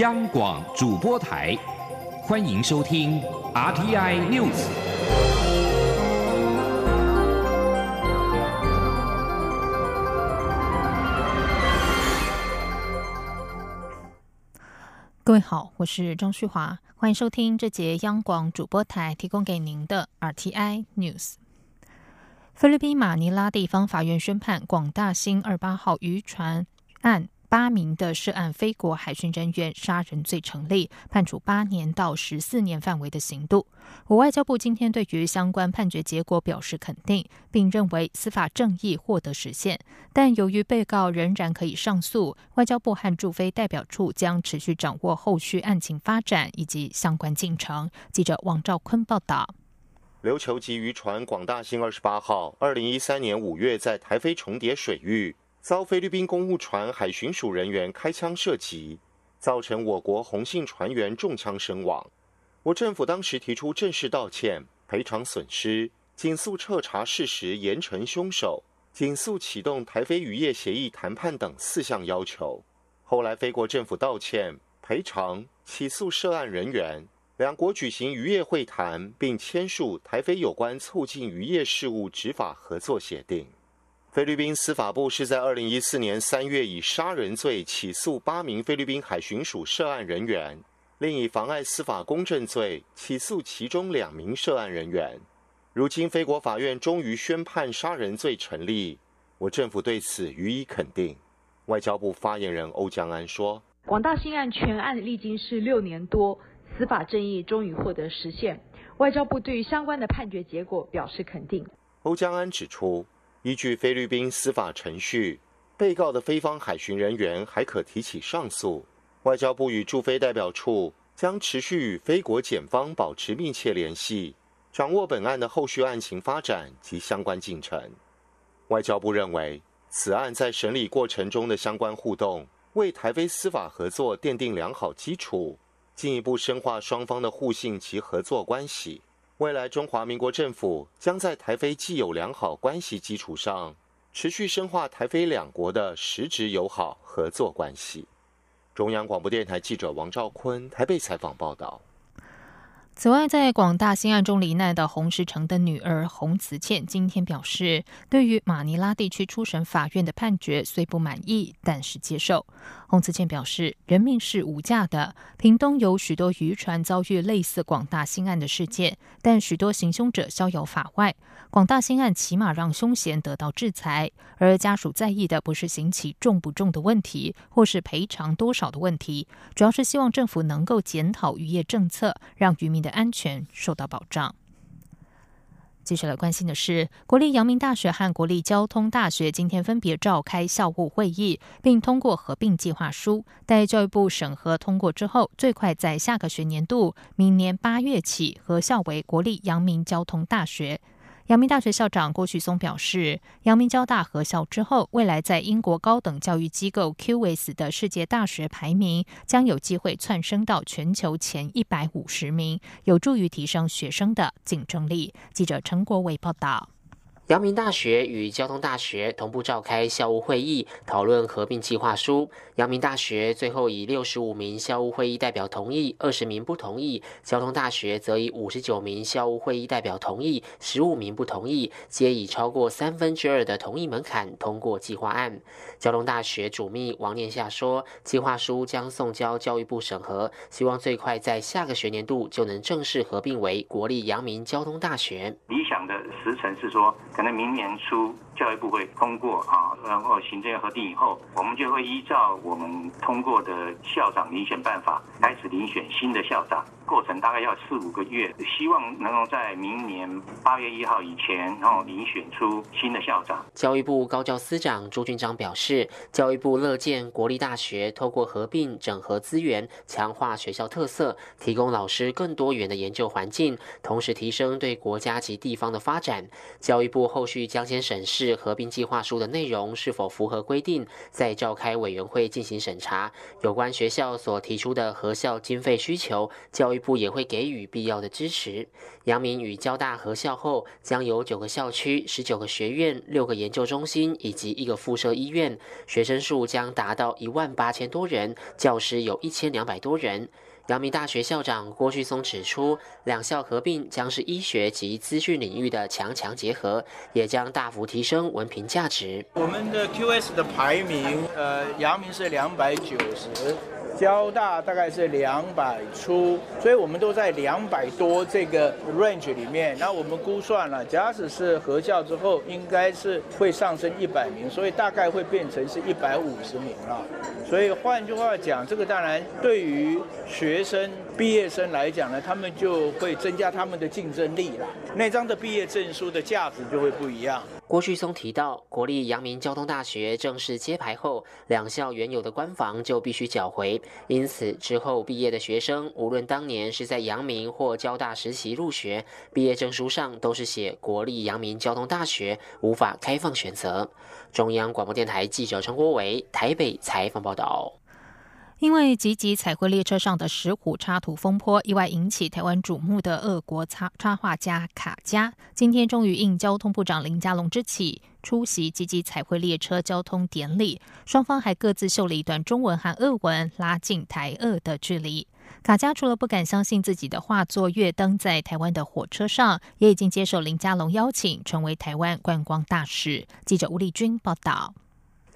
央广主播台，欢迎收听 RTI News。各位好，我是张旭华，欢迎收听这节央广主播台提供给您的 RTI News。菲律宾马尼拉地方法院宣判广大兴二八号渔船案。八名的涉案非国海巡人员杀人罪成立，判处八年到十四年范围的刑度。我外交部今天对于相关判决结果表示肯定，并认为司法正义获得实现。但由于被告仍然可以上诉，外交部和驻菲代表处将持续掌握后续案情发展以及相关进程。记者王兆坤报道。琉球级渔船广大兴二十八号，二零一三年五月在台菲重叠水域。遭菲律宾公务船海巡署人员开枪射击，造成我国红信船员中枪身亡。我政府当时提出正式道歉、赔偿损失、紧速彻查事实、严惩凶手、紧速启动台菲渔业协议谈判等四项要求。后来，菲国政府道歉、赔偿、起诉涉案人员，两国举行渔业会谈，并签署台菲有关促进渔业事务执法合作协定。菲律宾司法部是在二零一四年三月以杀人罪起诉八名菲律宾海巡署涉案人员，另以妨碍司法公正罪起诉其中两名涉案人员。如今，菲国法院终于宣判杀人罪成立，我政府对此予以肯定。外交部发言人欧江安说：“广大新案全案历经是六年多，司法正义终于获得实现。外交部对于相关的判决结果表示肯定。”欧江安指出。依据菲律宾司法程序，被告的菲方海巡人员还可提起上诉。外交部与驻菲代表处将持续与菲国检方保持密切联系，掌握本案的后续案情发展及相关进程。外交部认为，此案在审理过程中的相关互动，为台菲司法合作奠定良好基础，进一步深化双方的互信及合作关系。未来中华民国政府将在台非既有良好关系基础上，持续深化台非两国的实质友好合作关系。中央广播电台记者王兆坤台北采访报道。此外，在广大新案中罹难的洪石成的女儿洪慈倩今天表示，对于马尼拉地区初审法院的判决虽不满意，但是接受。洪慈倩表示，人命是无价的。屏东有许多渔船遭遇类似广大新案的事件，但许多行凶者逍遥法外。广大新案起码让凶嫌得到制裁，而家属在意的不是刑期重不重的问题，或是赔偿多少的问题，主要是希望政府能够检讨渔业政策，让渔民的。安全受到保障。接下来关心的是，国立阳明大学和国立交通大学今天分别召开校务会议，并通过合并计划书。待教育部审核通过之后，最快在下个学年度，明年八月起合校为国立阳明交通大学。阳明大学校长郭旭松表示，阳明交大合校之后，未来在英国高等教育机构 QS 的世界大学排名将有机会窜升到全球前一百五十名，有助于提升学生的竞争力。记者陈国伟报道。阳明大学与交通大学同步召开校务会议，讨论合并计划书。阳明大学最后以六十五名校务会议代表同意，二十名不同意；交通大学则以五十九名校务会议代表同意，十五名不同意，皆以超过三分之二的同意门槛通过计划案。交通大学主秘王念夏说，计划书将送交教育部审核，希望最快在下个学年度就能正式合并为国立阳明交通大学。理想的时程是说。可能明年初教育部会通过啊，然后行政核定以后，我们就会依照我们通过的校长遴选办法开始遴选新的校长。过程大概要四五个月，希望能够在明年八月一号以前，然后遴选出新的校长。教育部高教司长朱军章表示，教育部乐见国立大学透过合并整合资源，强化学校特色，提供老师更多元的研究环境，同时提升对国家及地方的发展。教育部后续将先审视合并计划书的内容是否符合规定，再召开委员会进行审查。有关学校所提出的合校经费需求，教育部也会给予必要的支持。阳明与交大合校后，将有九个校区、十九个学院、六个研究中心以及一个附设医院，学生数将达到一万八千多人，教师有一千两百多人。阳明大学校长郭旭松指出，两校合并将是医学及资讯领域的强强结合，也将大幅提升文凭价值。我们的 QS 的排名，呃，阳明是两百九十。交大大概是两百出，所以我们都在两百多这个 range 里面。那我们估算了，假使是合校之后，应该是会上升一百名，所以大概会变成是一百五十名了。所以换句话讲，这个当然对于学生、毕业生来讲呢，他们就会增加他们的竞争力了。那张的毕业证书的价值就会不一样。郭旭松提到，国立阳明交通大学正式揭牌后，两校原有的官房就必须缴回，因此之后毕业的学生，无论当年是在阳明或交大实习入学，毕业证书上都是写国立阳明交通大学，无法开放选择。中央广播电台记者陈国伟台北采访报道。因为集集彩绘列车上的石虎插图风波，意外引起台湾瞩目的俄国插插画家卡加，今天终于应交通部长林佳龙之启出席集集彩绘列车交通典礼。双方还各自秀了一段中文和俄文，拉近台俄的距离。卡加除了不敢相信自己的画作跃登在台湾的火车上，也已经接受林佳龙邀请，成为台湾观光大使。记者吴丽君报道。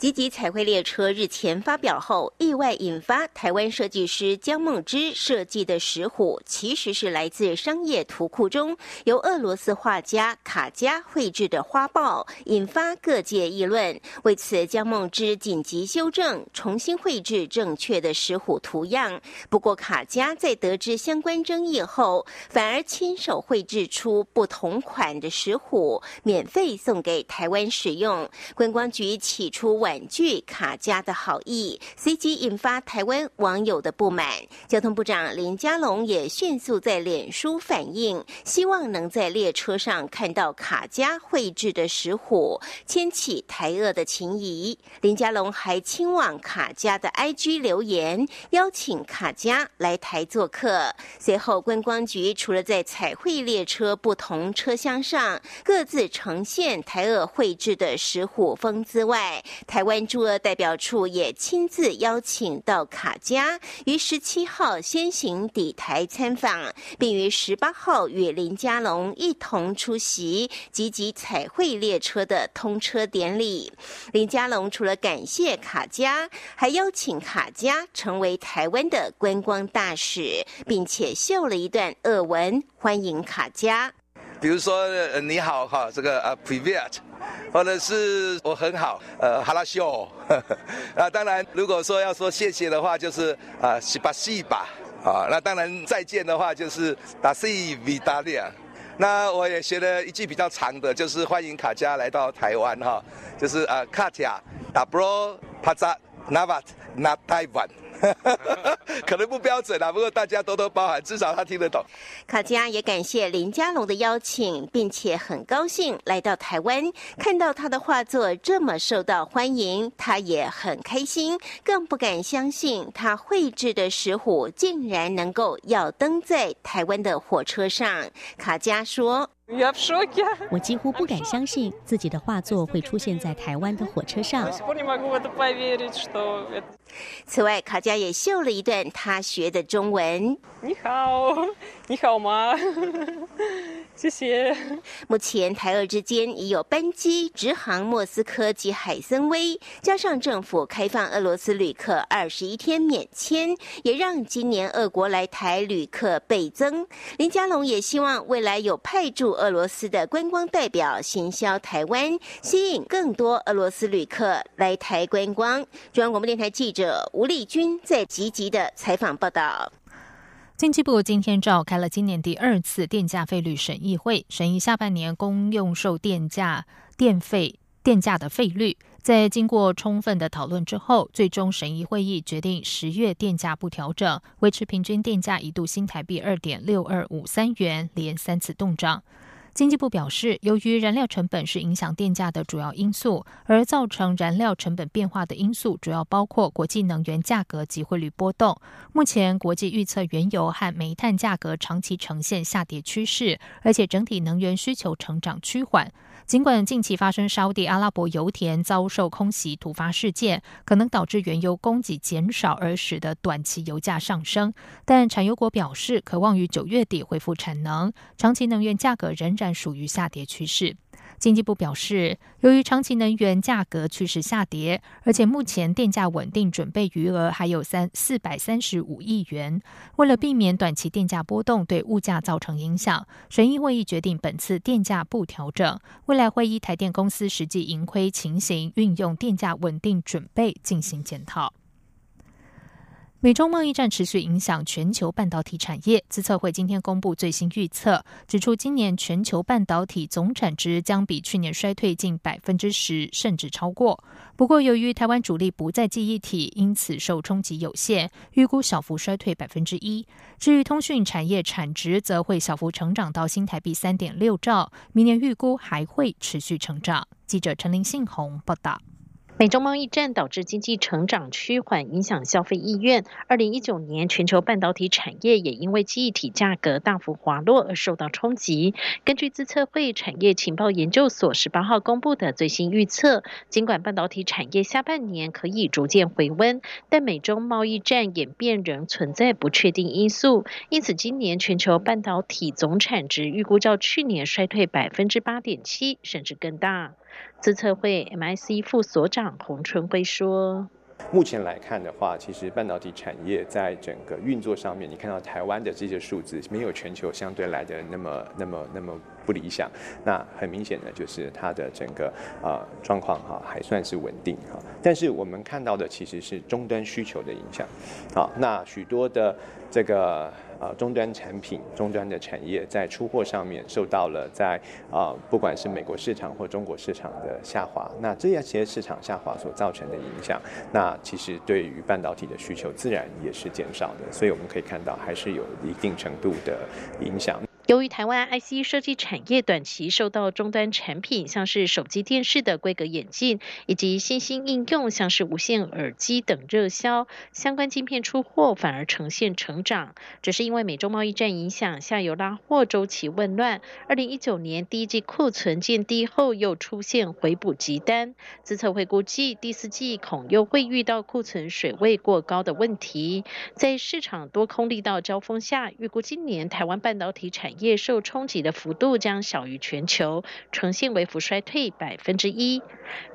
积极彩绘列车日前发表后，意外引发台湾设计师江梦之设计的石虎，其实是来自商业图库中由俄罗斯画家卡加绘制的花豹，引发各界议论。为此，江梦之紧急修正，重新绘制正确的石虎图样。不过，卡加在得知相关争议后，反而亲手绘制出不同款的石虎，免费送给台湾使用。观光局起初晚。婉拒卡加的好意，随即引发台湾网友的不满。交通部长林佳龙也迅速在脸书反映，希望能在列车上看到卡加绘制的石虎，牵起台俄的情谊。林佳龙还亲往卡加的 IG 留言，邀请卡加来台做客。随后，观光局除了在彩绘列车不同车厢上各自呈现台俄绘制的石虎风姿外，台湾驻俄代表处也亲自邀请到卡加，于十七号先行抵台参访，并于十八号与林佳龙一同出席积极彩绘列车的通车典礼。林佳龙除了感谢卡加，还邀请卡加成为台湾的观光大使，并且秀了一段俄文欢迎卡加。比如说，你好哈，这个啊，Privet。或者是我很好，呃，哈拉秀，啊，当然，如果说要说谢谢的话，就是啊，西巴西巴，啊，那当然再见的话就是达西维达利亚。那我也学了一句比较长的，就是欢迎卡加来到台湾哈，就是啊，卡加达布罗帕扎纳瓦纳台湾。可能不标准啦，不过大家多多包涵，至少他听得懂。卡加也感谢林佳龙的邀请，并且很高兴来到台湾，看到他的画作这么受到欢迎，他也很开心，更不敢相信他绘制的石虎竟然能够要登在台湾的火车上。卡加说。我几乎不敢相信自己的画作会出现在台湾的火车上。此外，卡佳也秀了一段他学的中文。你好，你好吗？谢谢。目前台俄之间已有班机直航莫斯科及海参崴，加上政府开放俄罗斯旅客二十一天免签，也让今年俄国来台旅客倍增。林佳龙也希望未来有派驻俄罗斯的观光代表行销台湾，吸引更多俄罗斯旅客来台观光。中央广播电台记者吴丽君在积极的采访报道。经济部今天召开了今年第二次电价费率审议会，审议下半年公用售电价电费电价的费率。在经过充分的讨论之后，最终审议会议决定十月电价不调整，维持平均电价一度新台币二点六二五三元，连三次动涨。经济部表示，由于燃料成本是影响电价的主要因素，而造成燃料成本变化的因素主要包括国际能源价格及汇率波动。目前国际预测原油和煤炭价格长期呈现下跌趋势，而且整体能源需求成长趋缓。尽管近期发生沙地阿拉伯油田遭受空袭突发事件，可能导致原油供给减少而使得短期油价上升，但产油国表示，渴望于九月底恢复产能，长期能源价格仍然属于下跌趋势。经济部表示，由于长期能源价格趋势下跌，而且目前电价稳定准备余额还有三四百三十五亿元，为了避免短期电价波动对物价造成影响，审议会议决定本次电价不调整。未来会议台电公司实际盈亏情形，运用电价稳定准备进行检讨。美中贸易战持续影响全球半导体产业。资策会今天公布最新预测，指出今年全球半导体总产值将比去年衰退近百分之十，甚至超过。不过，由于台湾主力不在记忆体，因此受冲击有限，预估小幅衰退百分之一。至于通讯产业产值，则会小幅成长到新台币三点六兆，明年预估还会持续成长。记者陈林信宏报道。美中贸易战导致经济成长趋缓，影响消费意愿。二零一九年，全球半导体产业也因为记忆体价格大幅滑落而受到冲击。根据资策会产业情报研究所十八号公布的最新预测，尽管半导体产业下半年可以逐渐回温，但美中贸易战演变仍存在不确定因素，因此今年全球半导体总产值预估较去年衰退百分之八点七，甚至更大。自测会 MIC 副所长洪春辉说：“目前来看的话，其实半导体产业在整个运作上面，你看到台湾的这些数字，没有全球相对来的那么、那么、那么不理想。那很明显的就是它的整个啊状况哈还算是稳定哈。但是我们看到的其实是终端需求的影响。好，那许多的这个。”呃，终端产品、终端的产业在出货上面受到了在啊，不管是美国市场或中国市场的下滑，那这些市场下滑所造成的影响，那其实对于半导体的需求自然也是减少的，所以我们可以看到还是有一定程度的影响。由于台湾 IC 设计产业短期受到终端产品，像是手机、电视的规格演进，以及新兴应用，像是无线耳机等热销，相关晶片出货反而呈现成长。只是因为美中贸易战影响，下游拉货周期混乱，二零一九年第一季库存见低后，又出现回补急单。资策会估计第四季恐又会遇到库存水位过高的问题。在市场多空力道交锋下，预估今年台湾半导体产业业受冲击的幅度将小于全球，呈现微幅衰退百分之一。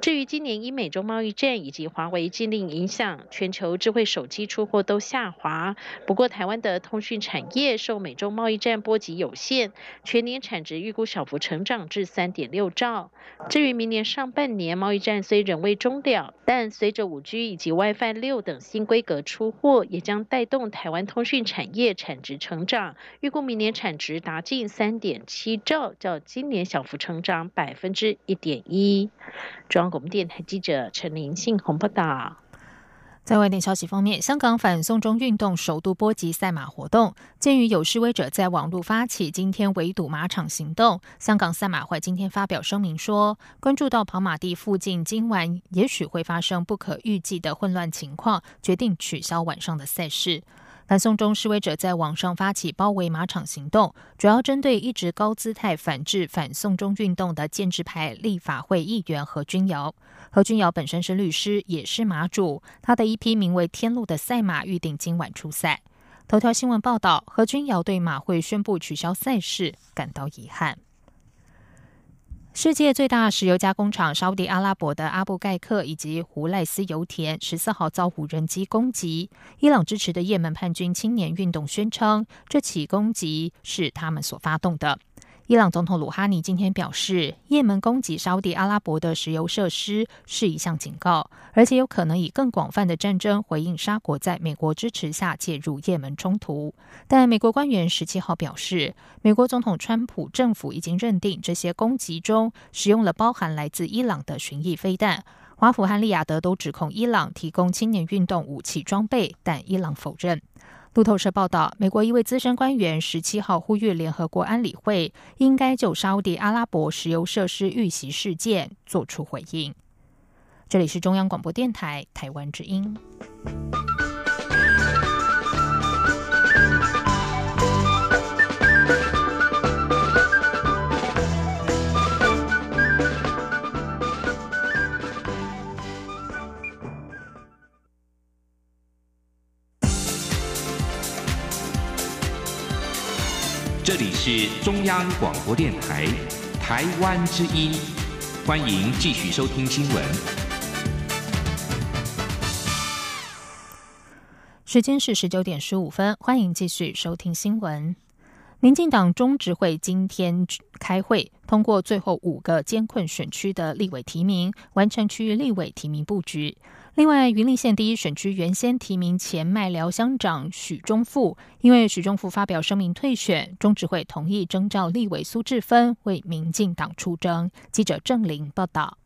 至于今年因美中贸易战以及华为禁令影响，全球智慧手机出货都下滑。不过台湾的通讯产业受美中贸易战波及有限，全年产值预估小幅成长至三点六兆。至于明年上半年贸易战虽仍未终了，但随着五 G 以及 WiFi 六等新规格出货，也将带动台湾通讯产业产值成长。预估明年产值达近三点七兆，较今年小幅成长百分之一点一。中央广播电台记者陈林信鸿报道。在外电消息方面，香港反送中运动首度波及赛马活动。鉴于有示威者在网络发起今天围堵马场行动，香港赛马会今天发表声明说，关注到跑马地附近今晚也许会发生不可预计的混乱情况，决定取消晚上的赛事。反送中示威者在网上发起包围马场行动，主要针对一直高姿态反制反送中运动的建制派立法会议员何君尧。何君尧本身是律师，也是马主，他的一匹名为“天路”的赛马预定今晚出赛。头条新闻报道，何君尧对马会宣布取消赛事感到遗憾。世界最大石油加工厂沙地阿拉伯的阿布盖克以及胡赖斯油田十四号遭无人机攻击。伊朗支持的也门叛军青年运动宣称，这起攻击是他们所发动的。伊朗总统鲁哈尼今天表示，也门攻击沙地阿拉伯的石油设施是一项警告，而且有可能以更广泛的战争回应沙国在美国支持下介入也门冲突。但美国官员十七号表示，美国总统川普政府已经认定这些攻击中使用了包含来自伊朗的巡弋飞弹。华府和利雅得都指控伊朗提供青年运动武器装备，但伊朗否认。路透社报道，美国一位资深官员十七号呼吁联合国安理会应该就沙地阿拉伯石油设施遇袭事件作出回应。这里是中央广播电台台湾之音。这里是中央广播电台台湾之音，欢迎继续收听新闻。时间是十九点十五分，欢迎继续收听新闻。民进党中执会今天开会，通过最后五个监困选区的立委提名，完成区域立委提名布局。另外，云林县第一选区原先提名前麦寮乡长许忠富，因为许忠富发表声明退选，中执会同意征召立委苏志芬为民进党出征。记者郑玲报道。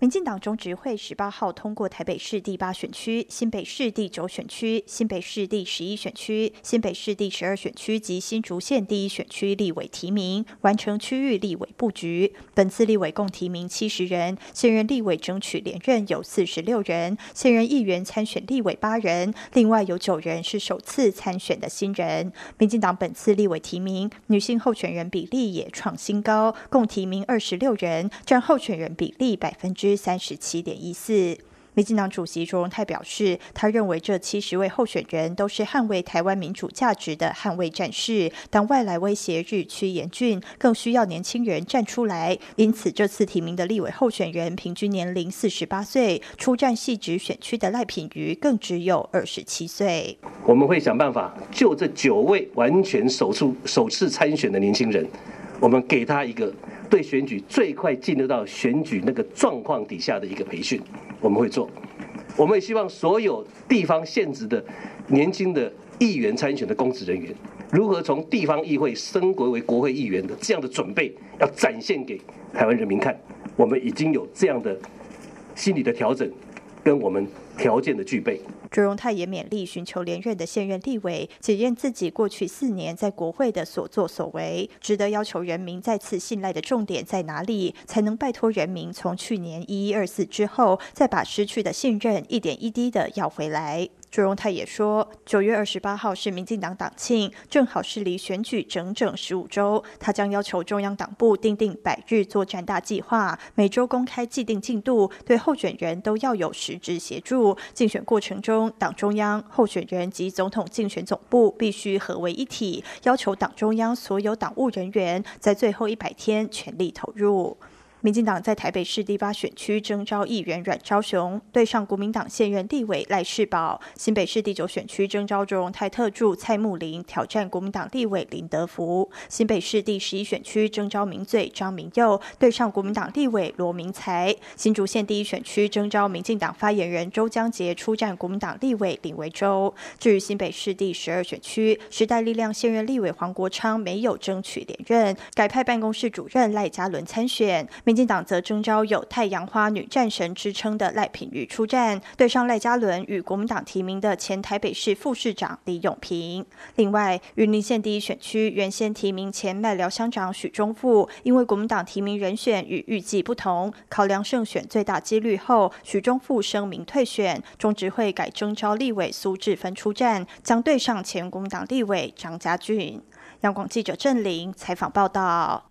民进党中执会十八号通过台北市第八选区、新北市第九选区、新北市第十一选区、新北市第十二选区及新竹县第一选区立委提名，完成区域立委布局。本次立委共提名七十人，现任立委争取连任有四十六人，现任议员参选立委八人，另外有九人是首次参选的新人。民进党本次立委提名女性候选人比例也创新高，共提名二十六人，占候选人比例百分之。三十七点一四。民进党主席卓荣泰表示，他认为这七十位候选人都是捍卫台湾民主价值的捍卫战士。当外来威胁日趋严峻，更需要年轻人站出来。因此，这次提名的立委候选人平均年龄四十八岁，出战系直选区的赖品妤更只有二十七岁。我们会想办法，就这九位完全首次首次参选的年轻人，我们给他一个。对选举最快进入到选举那个状况底下的一个培训，我们会做。我们也希望所有地方县职的年轻的议员参选的公职人员，如何从地方议会升格为国会议员的这样的准备，要展现给台湾人民看。我们已经有这样的心理的调整，跟我们条件的具备。卓荣泰也勉励寻求连任的现任立委，检验自己过去四年在国会的所作所为，值得要求人民再次信赖的重点在哪里，才能拜托人民从去年一一二四之后，再把失去的信任一点一滴的要回来。朱荣泰也说，九月二十八号是民进党党庆，正好是离选举整整十五周。他将要求中央党部订定百日作战大计划，每周公开既定进度，对候选人都要有实质协助。竞选过程中，党中央、候选人及总统竞选总部必须合为一体，要求党中央所有党务人员在最后一百天全力投入。民进党在台北市第八选区征召议员阮昭雄，对上国民党现任立委赖世宝；新北市第九选区征召卓荣泰特助蔡木林挑战国民党立委林德福；新北市第十一选区征召名嘴张明佑，对上国民党立委罗明才；新竹县第一选区征召民进党发言人周江杰出战国民党立委林维洲。至于新北市第十二选区，时代力量现任立委黄国昌没有争取连任，改派办公室主任赖嘉伦参选。民进党则征召有“太阳花女战神”之称的赖品妤出战，对上赖嘉伦与国民党提名的前台北市副市长李永平。另外，云林县第一选区原先提名前麦寮乡长许忠富，因为国民党提名人选与预计不同，考量胜选最大几率后，许忠富声明退选，中执会改征召立委苏志芬出战，将对上前国民党立委张家俊。央广记者郑玲采访报道。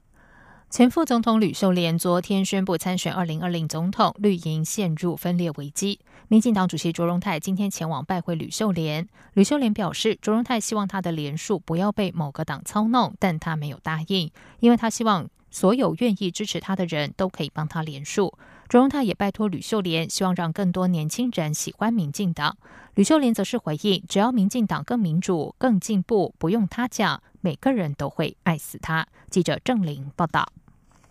前副总统吕秀莲昨天宣布参选二零二零总统，绿营陷入分裂危机。民进党主席卓荣泰今天前往拜会吕秀莲。吕秀莲表示，卓荣泰希望他的连署不要被某个党操弄，但他没有答应，因为他希望所有愿意支持他的人都可以帮他连署。卓荣泰也拜托吕秀莲，希望让更多年轻人喜欢民进党。吕秀莲则是回应，只要民进党更民主、更进步，不用他讲，每个人都会爱死他。记者郑玲报道。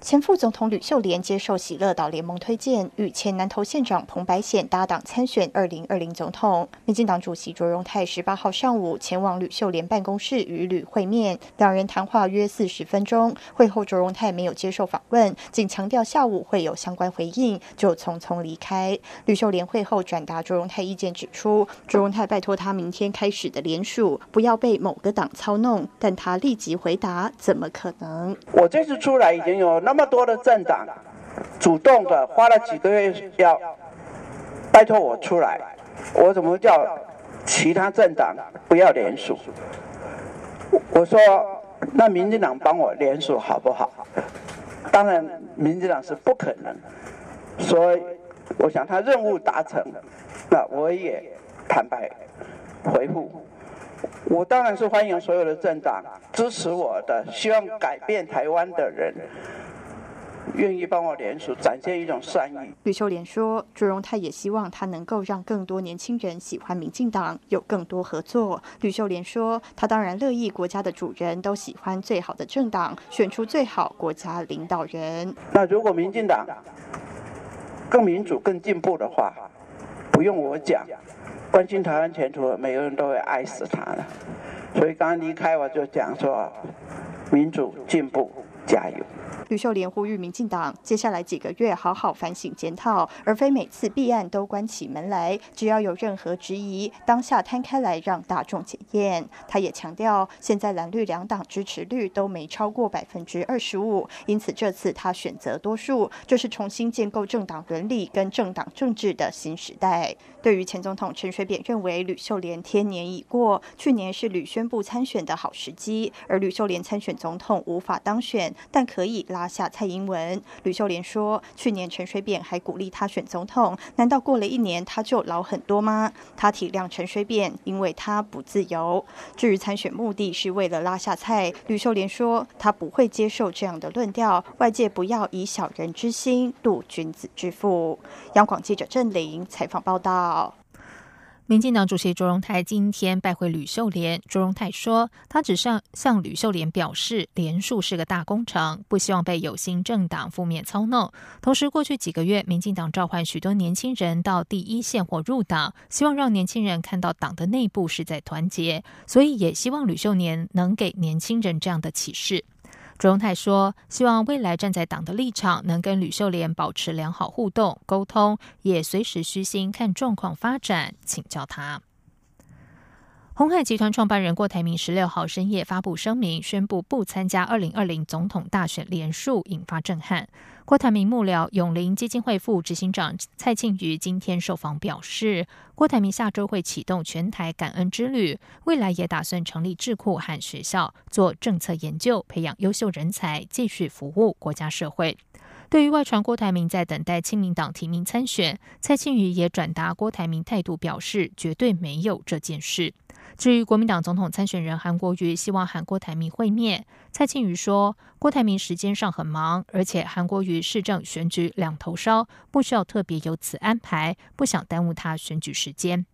前副总统吕秀莲接受喜乐岛联盟推荐，与前南投县长彭白显搭档参选二零二零总统。民进党主席卓荣泰十八号上午前往吕秀莲办公室与吕会面，两人谈话约四十分钟。会后，卓荣泰没有接受访问，仅强调下午会有相关回应，就匆匆离开。吕秀莲会后转达卓荣泰意见，指出卓荣泰拜托他明天开始的联署不要被某个党操弄，但他立即回答：怎么可能？我这次出来已经有。那么多的政党主动的花了几个月要拜托我出来，我怎么叫其他政党不要联署？我说那民进党帮我联署好不好？当然民进党是不可能，所以我想他任务达成，那我也坦白回复，我当然是欢迎所有的政党支持我的，希望改变台湾的人。愿意帮我联署，展现一种善意。吕秀莲说：“朱荣泰也希望他能够让更多年轻人喜欢民进党，有更多合作。”吕秀莲说：“他当然乐意国家的主人都喜欢最好的政党，选出最好国家领导人。那如果民进党更民主、更进步的话，不用我讲，关心台湾前途，每个人都会爱死他的。所以刚刚离开我就讲说，民主进步，加油。”吕秀莲呼吁民进党接下来几个月好好反省检讨，而非每次弊案都关起门来。只要有任何质疑，当下摊开来让大众检验。他也强调，现在蓝绿两党支持率都没超过百分之二十五，因此这次他选择多数，这是重新建构政党伦理跟政党政治的新时代。对于前总统陈水扁认为吕秀莲天年已过，去年是吕宣布参选的好时机，而吕秀莲参选总统无法当选，但可以拉。下蔡英文，吕秀莲说：“去年陈水扁还鼓励他选总统，难道过了一年他就老很多吗？”他体谅陈水扁，因为他不自由。至于参选目的是为了拉下蔡，吕秀莲说：“他不会接受这样的论调，外界不要以小人之心度君子之腹。”央广记者郑玲采访报道。好民进党主席卓荣泰今天拜会吕秀莲。卓荣泰说，他只向向吕秀莲表示，连署是个大工程，不希望被有心政党负面操弄。同时，过去几个月，民进党召唤许多年轻人到第一线或入党，希望让年轻人看到党的内部是在团结，所以也希望吕秀莲能给年轻人这样的启示。卓荣泰说：“希望未来站在党的立场，能跟吕秀莲保持良好互动沟通，也随时虚心看状况发展，请教他。”红海集团创办人郭台铭十六号深夜发布声明，宣布不参加二零二零总统大选连署，引发震撼。郭台铭幕僚永林基金会副执行长蔡庆瑜今天受访表示，郭台铭下周会启动全台感恩之旅，未来也打算成立智库和学校做政策研究，培养优秀人才，继续服务国家社会。对于外传郭台铭在等待亲民党提名参选，蔡庆瑜也转达郭台铭态度，表示绝对没有这件事。至于国民党总统参选人韩国瑜希望和郭台铭会面，蔡庆瑜说，郭台铭时间上很忙，而且韩国瑜市政选举两头烧，不需要特别有此安排，不想耽误他选举时间。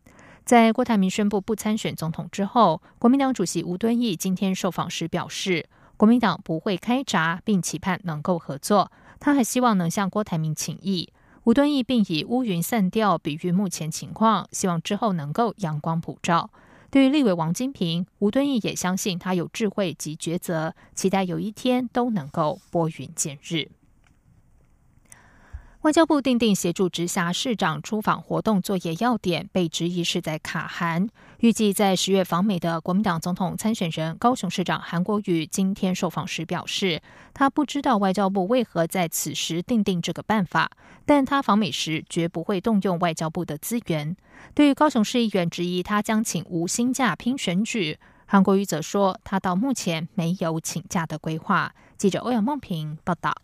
在郭台铭宣布不参选总统之后，国民党主席吴敦义今天受访时表示，国民党不会开闸，并期盼能够合作。他还希望能向郭台铭请益。吴敦义并以乌云散掉比喻目前情况，希望之后能够阳光普照。对于立委王金平，吴敦义也相信他有智慧及抉择，期待有一天都能够拨云见日。外交部定定协助直辖市长出访活动作业要点，被质疑是在卡韩。预计在十月访美的国民党总统参选人高雄市长韩国瑜今天受访时表示，他不知道外交部为何在此时定定这个办法，但他访美时绝不会动用外交部的资源。对于高雄市议员质疑他将请无薪假拼选举，韩国瑜则说他到目前没有请假的规划。记者欧阳梦平报道。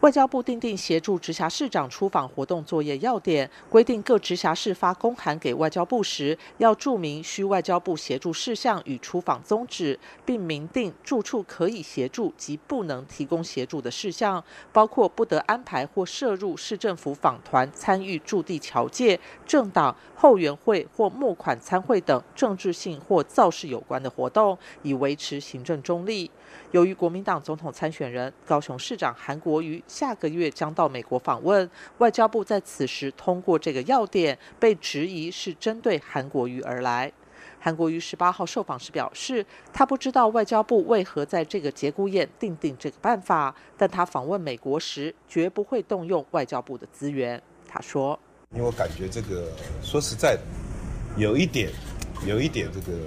外交部订定协助直辖市长出访活动作业要点，规定各直辖市发公函给外交部时，要注明需外交部协助事项与出访宗旨，并明定住处可以协助及不能提供协助的事项，包括不得安排或摄入市政府访团参与驻地侨界、政党、后援会或募款参会等政治性或造势有关的活动，以维持行政中立。由于国民党总统参选人高雄市长韩国瑜下个月将到美国访问，外交部在此时通过这个要点，被质疑是针对韩国瑜而来。韩国瑜十八号受访时表示，他不知道外交部为何在这个节骨眼定定这个办法，但他访问美国时绝不会动用外交部的资源。他说：“因为我感觉这个说实在的，有一点，有一点这个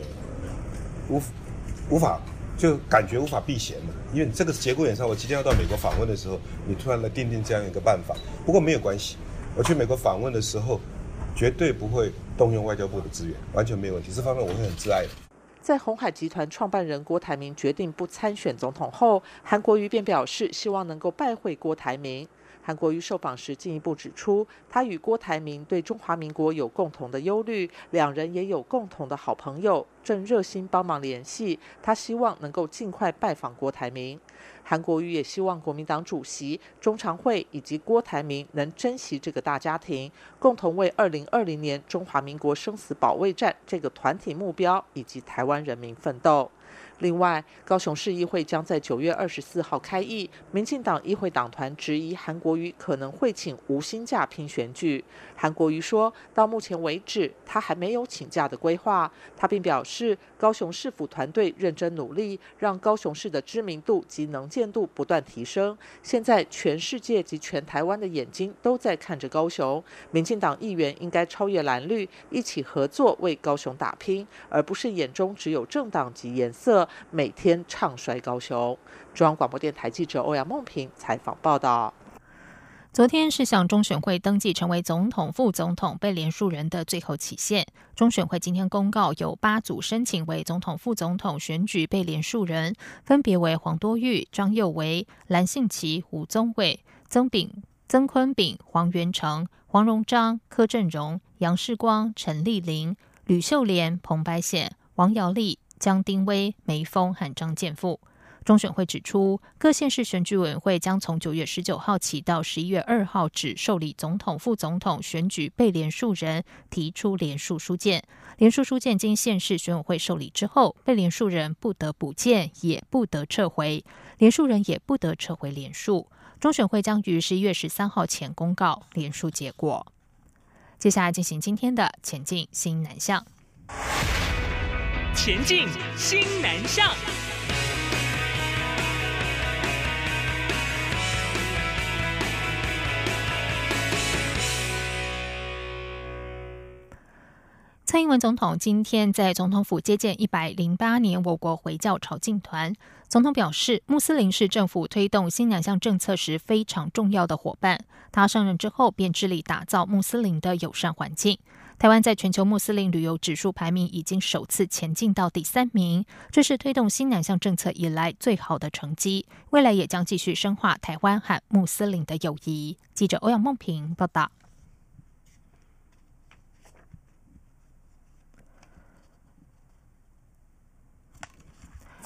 无无法。”就感觉无法避嫌嘛，因为这个节骨眼上，我即将要到美国访问的时候，你突然来定定这样一个办法。不过没有关系，我去美国访问的时候，绝对不会动用外交部的资源，完全没有问题。这方面我会很自爱的。在红海集团创办人郭台铭决定不参选总统后，韩国瑜便表示希望能够拜会郭台铭。韩国瑜受访时进一步指出，他与郭台铭对中华民国有共同的忧虑，两人也有共同的好朋友，正热心帮忙联系。他希望能够尽快拜访郭台铭。韩国瑜也希望国民党主席、中常会以及郭台铭能珍惜这个大家庭，共同为二零二零年中华民国生死保卫战这个团体目标以及台湾人民奋斗。另外，高雄市议会将在九月二十四号开议。民进党议会党团质疑韩国瑜可能会请无薪假拼选举。韩国瑜说到目前为止，他还没有请假的规划。他并表示，高雄市府团队认真努力，让高雄市的知名度及能见度不断提升。现在，全世界及全台湾的眼睛都在看着高雄。民进党议员应该超越蓝绿，一起合作为高雄打拼，而不是眼中只有政党及颜色。每天唱衰高雄。中央广播电台记者欧阳梦平采访报道。昨天是向中选会登记成为总统、副总统被连署人的最后期限。中选会今天公告，有八组申请为总统、副总统选举被连署人，分别为黄多玉、张佑维、蓝信奇、吴宗伟、曾炳、曾坤炳、黄元成、黄荣章、柯振荣、杨世光、陈丽玲、吕秀莲、彭白显、王瑶丽。江丁威、梅峰和张建富。中选会指出，各县市选举委员会将从九月十九号起到十一月二号止受理总统、副总统选举被连署人提出连署书件。连署书件经县市选委会受理之后，被连署人不得补件，也不得撤回；连署人也不得撤回连署。中选会将于十一月十三号前公告连署结果。接下来进行今天的前进新南向。前进新南向。蔡英文总统今天在总统府接见一百零八年我国回教朝觐团。总统表示，穆斯林是政府推动新两项政策时非常重要的伙伴。他上任之后便致力打造穆斯林的友善环境。台湾在全球穆斯林旅游指数排名已经首次前进到第三名，这是推动新两项政策以来最好的成绩。未来也将继续深化台湾和穆斯林的友谊。记者欧阳梦平报道。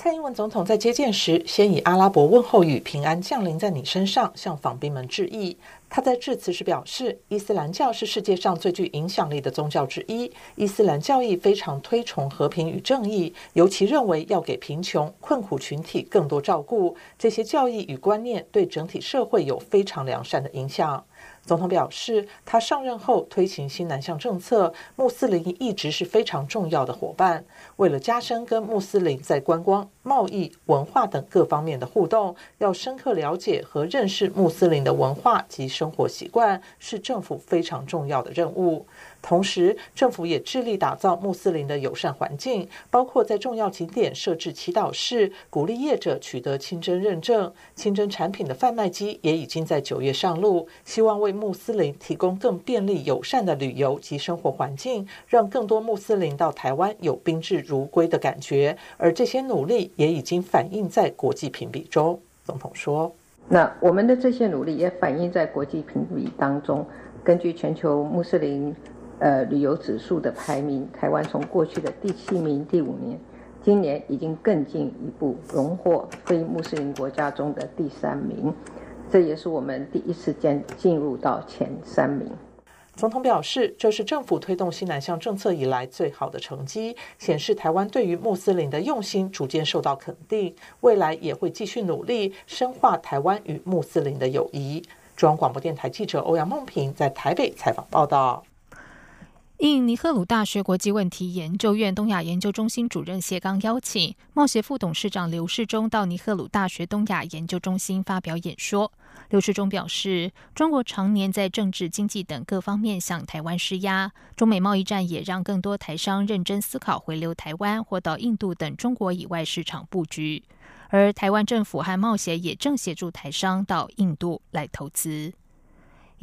蔡英文总统在接见时，先以阿拉伯问候语“平安降临在你身上”向访宾们致意。他在致辞时表示，伊斯兰教是世界上最具影响力的宗教之一。伊斯兰教义非常推崇和平与正义，尤其认为要给贫穷困苦群体更多照顾。这些教义与观念对整体社会有非常良善的影响。总统表示，他上任后推行新南向政策，穆斯林一直是非常重要的伙伴。为了加深跟穆斯林在观光、贸易、文化等各方面的互动，要深刻了解和认识穆斯林的文化及生活习惯，是政府非常重要的任务。同时，政府也致力打造穆斯林的友善环境，包括在重要景点设置祈祷室，鼓励业者取得清真认证。清真产品的贩卖机也已经在九月上路，希望为穆斯林提供更便利、友善的旅游及生活环境，让更多穆斯林到台湾有宾至如归的感觉。而这些努力也已经反映在国际评比中。总统说。那我们的这些努力也反映在国际评比当中。根据全球穆斯林呃旅游指数的排名，台湾从过去的第七名、第五名，今年已经更进一步荣获非穆斯林国家中的第三名。这也是我们第一次见进入到前三名。总统表示，这是政府推动西南向政策以来最好的成绩，显示台湾对于穆斯林的用心逐渐受到肯定。未来也会继续努力深化台湾与穆斯林的友谊。中央广播电台记者欧阳梦平在台北采访报道。应尼赫鲁大学国际问题研究院东亚研究中心主任谢刚邀请，贸协副董事长刘世忠到尼赫鲁大学东亚研究中心发表演说。刘世忠表示，中国常年在政治、经济等各方面向台湾施压，中美贸易战也让更多台商认真思考回流台湾或到印度等中国以外市场布局。而台湾政府和贸协也正协助台商到印度来投资。